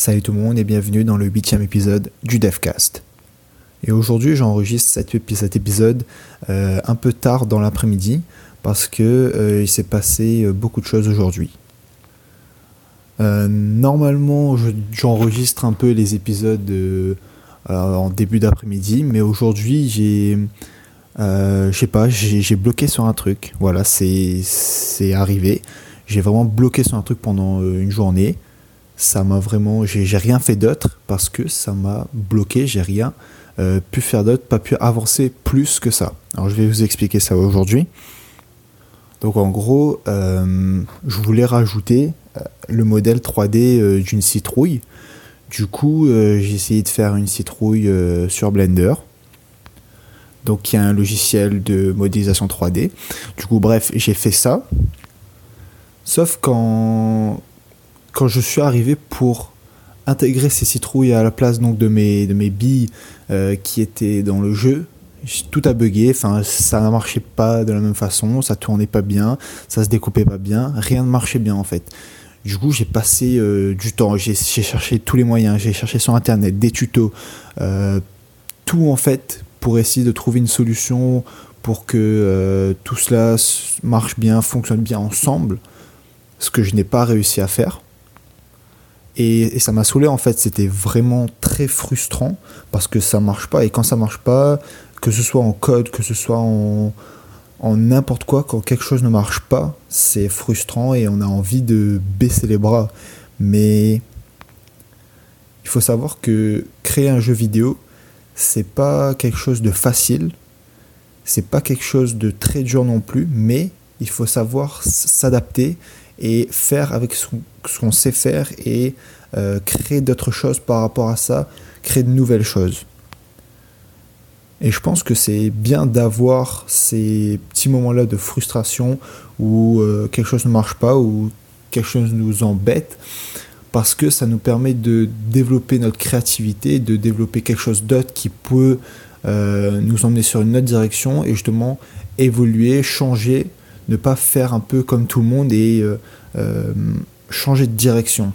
Salut tout le monde et bienvenue dans le huitième épisode du DevCast. Et aujourd'hui j'enregistre cet, épisode euh, un peu tard dans l'après-midi parce que euh, il s'est passé euh, beaucoup de choses aujourd'hui. normalement j'enregistre un peu les épisodes en début d'après-midi mais aujourd'hui j'ai pas j'ai bloqué sur un truc voilà c'est arrivé j'ai vraiment bloqué sur un truc pendant une journée ça m'a vraiment. J'ai rien fait d'autre parce que ça m'a bloqué, j'ai rien euh, pu faire d'autre, pas pu avancer plus que ça. Alors je vais vous expliquer ça aujourd'hui. Donc en gros, euh, je voulais rajouter euh, le modèle 3D d'une citrouille. Du coup, j'ai essayé de faire une citrouille sur Blender. Donc il y a un logiciel de modélisation 3D. Du coup, bref, j'ai fait ça. Sauf quand, quand je suis arrivé pour intégrer ces citrouilles à la place donc de mes, de mes billes euh, qui étaient dans le jeu, tout a bugué, enfin ça ne marchait pas de la même façon, ça tournait pas bien, ça se découpait pas bien, rien ne marchait bien en fait. Du coup, j'ai passé euh, du temps, j'ai cherché tous les moyens, j'ai cherché sur internet des tutos, euh, tout en fait pour essayer de trouver une solution pour que tout cela marche bien, fonctionne bien ensemble, ce que je n'ai pas réussi à faire. Et, ça m'a saoulé en fait, c'était vraiment très frustrant parce que ça marche pas. Et quand ça marche pas, que ce soit en code, que ce soit en, n'importe quoi, quand quelque chose ne marche pas, c'est frustrant et on a envie de baisser les bras. Mais il faut savoir que créer un jeu vidéo, c'est pas quelque chose de facile, c'est pas quelque chose de très dur non plus, mais il faut savoir s'adapter et faire avec ce qu'on sait faire et euh, créer d'autres choses par rapport à ça, créer de nouvelles choses. Et je pense que c'est bien d'avoir ces petits moments-là de frustration où euh, quelque chose ne marche pas, ou quelque chose nous embête, parce que ça nous permet de développer notre créativité, de développer quelque chose d'autre qui peut euh, nous emmener sur une autre direction et justement évoluer, changer ne pas faire un peu comme tout le monde et euh, euh, changer de direction.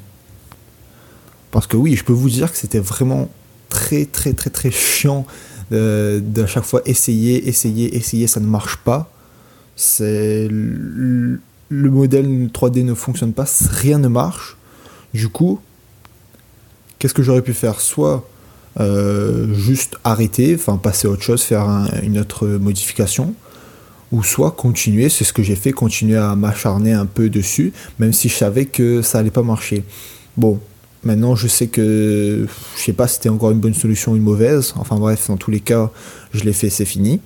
Parce que oui, je peux vous dire que c'était vraiment très très très très chiant de, chaque fois essayer, essayer, essayer, ça ne marche pas. C'est le, modèle 3D ne fonctionne pas, rien ne marche. Du coup, qu'est-ce que j'aurais pu faire? Soit euh, juste arrêter, enfin passer à autre chose, faire une autre modification, ou soit continuer, c'est ce que j'ai fait, continuer à m'acharner un peu dessus, même si je savais que ça allait pas marcher. Bon, maintenant je sais que je sais pas si c'était encore une bonne solution ou une mauvaise, enfin bref, dans tous les cas, je l'ai fait, c'est fini.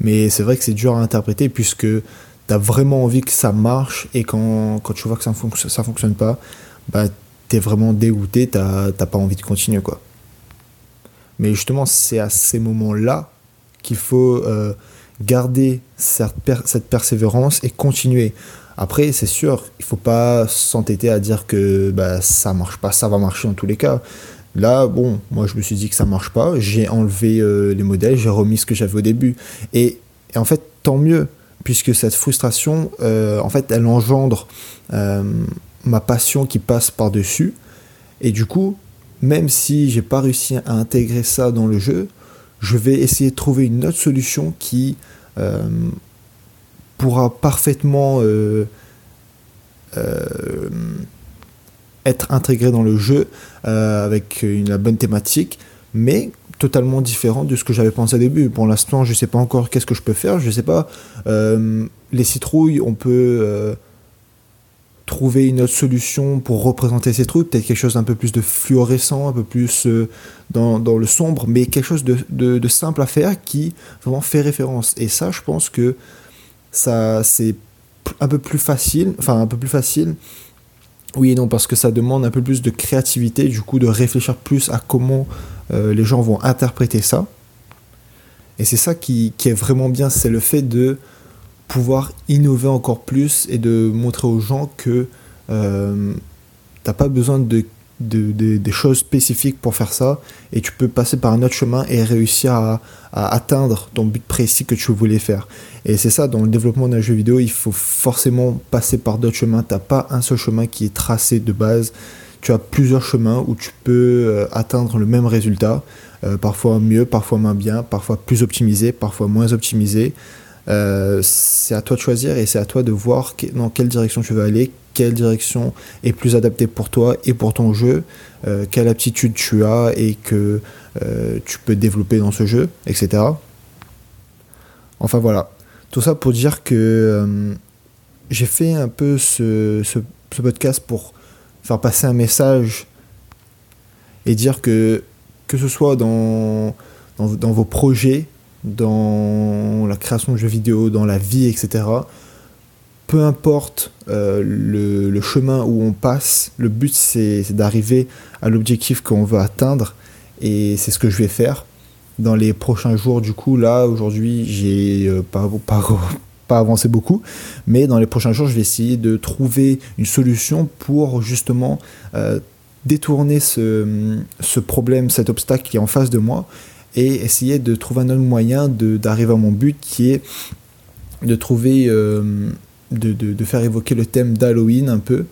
Mais c'est vrai que c'est dur à interpréter puisque tu as vraiment envie que ça marche et quand, quand tu vois que ça ne ça fonctionne pas, bah es vraiment dégoûté, t'as pas envie de continuer quoi. Mais justement, c'est à ces moments-là qu'il faut euh, garder cette, persévérance et continuer. Après, c'est sûr, il faut pas s'entêter à dire que bah, ça marche pas, ça va marcher en tous les cas. Là, bon, moi je me suis dit que ça marche pas, j'ai enlevé euh, les modèles, j'ai remis ce que j'avais au début. Et, en fait, tant mieux, puisque cette frustration, euh, en fait, elle engendre euh, ma passion qui passe par-dessus. Et du coup, même si j'ai pas réussi à intégrer ça dans le jeu, je vais essayer de trouver une autre solution qui euh, pourra parfaitement euh, euh, être intégrée dans le jeu avec une, la bonne thématique, mais totalement différent de ce que j'avais pensé au début. Pour l'instant, je ne sais pas encore qu'est-ce que je peux faire. Je ne sais pas. les citrouilles, on peut trouver une autre solution pour représenter ces trucs, peut-être quelque chose d'un peu plus de fluorescent, un peu plus euh, dans, dans, le sombre, mais quelque chose de, de, simple à faire qui vraiment fait référence. Et ça, je pense que ça c'est un peu plus facile, enfin un peu plus facile. Oui et non, parce que ça demande un peu plus de créativité, du coup de réfléchir plus à comment euh, les gens vont interpréter ça. Et c'est ça qui, qui, est vraiment bien, c'est le fait de pouvoir innover encore plus et de montrer aux gens que euh, t'as pas besoin de, des choses spécifiques pour faire ça et tu peux passer par un autre chemin et réussir à, atteindre ton but précis que tu voulais faire. Et c'est ça, dans le développement d'un jeu vidéo, il faut forcément passer par d'autres chemins. T'as pas un seul chemin qui est tracé de base. tu as plusieurs chemins où tu peux euh, atteindre le même résultat, euh, parfois mieux, parfois moins bien, parfois plus optimisé, parfois moins optimisé. Euh, c'est à toi de choisir et c'est à toi de voir dans quelle direction tu veux aller, quelle direction est plus adaptée pour toi et pour ton jeu, quelle aptitude tu as et que tu peux développer dans ce jeu, etc. Enfin voilà, tout ça pour dire que j'ai fait un peu ce, ce podcast pour faire passer un message et dire que que ce soit dans, dans, vos projets, dans la création de jeux vidéo, dans la vie, etc., peu importe euh, le, chemin où on passe, le but c'est d'arriver à l'objectif qu'on veut atteindre et c'est ce que je vais faire. Dans les prochains jours, du coup, là, aujourd'hui, j'ai euh, pas, pas, pas avancé beaucoup, mais dans les prochains jours, je vais essayer de trouver une solution pour justement euh, détourner ce, ce, problème, cet obstacle qui est en face de moi, et essayer de trouver un autre moyen d'arriver à mon but qui est de trouver, euh, de, de, de, faire évoquer le thème d'Halloween un peu,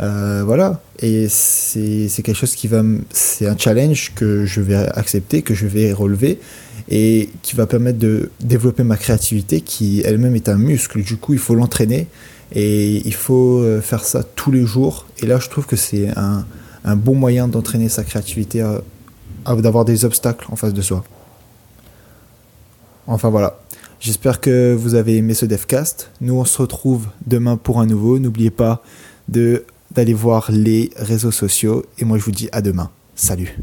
euh, voilà, et c'est quelque chose qui va, c'est un challenge que je vais accepter, que je vais relever, et qui va permettre de développer ma créativité, qui elle-même est un muscle. Du coup, il faut l'entraîner et il faut euh, faire ça tous les jours. Et là, je trouve que c'est un, un, bon moyen d'entraîner sa créativité, d'avoir des obstacles en face de soi. Enfin voilà. J'espère que vous avez aimé ce devcast. Nous, on se retrouve demain pour un nouveau. N'oubliez pas d'aller voir les réseaux sociaux. Et moi, je vous dis à demain. Salut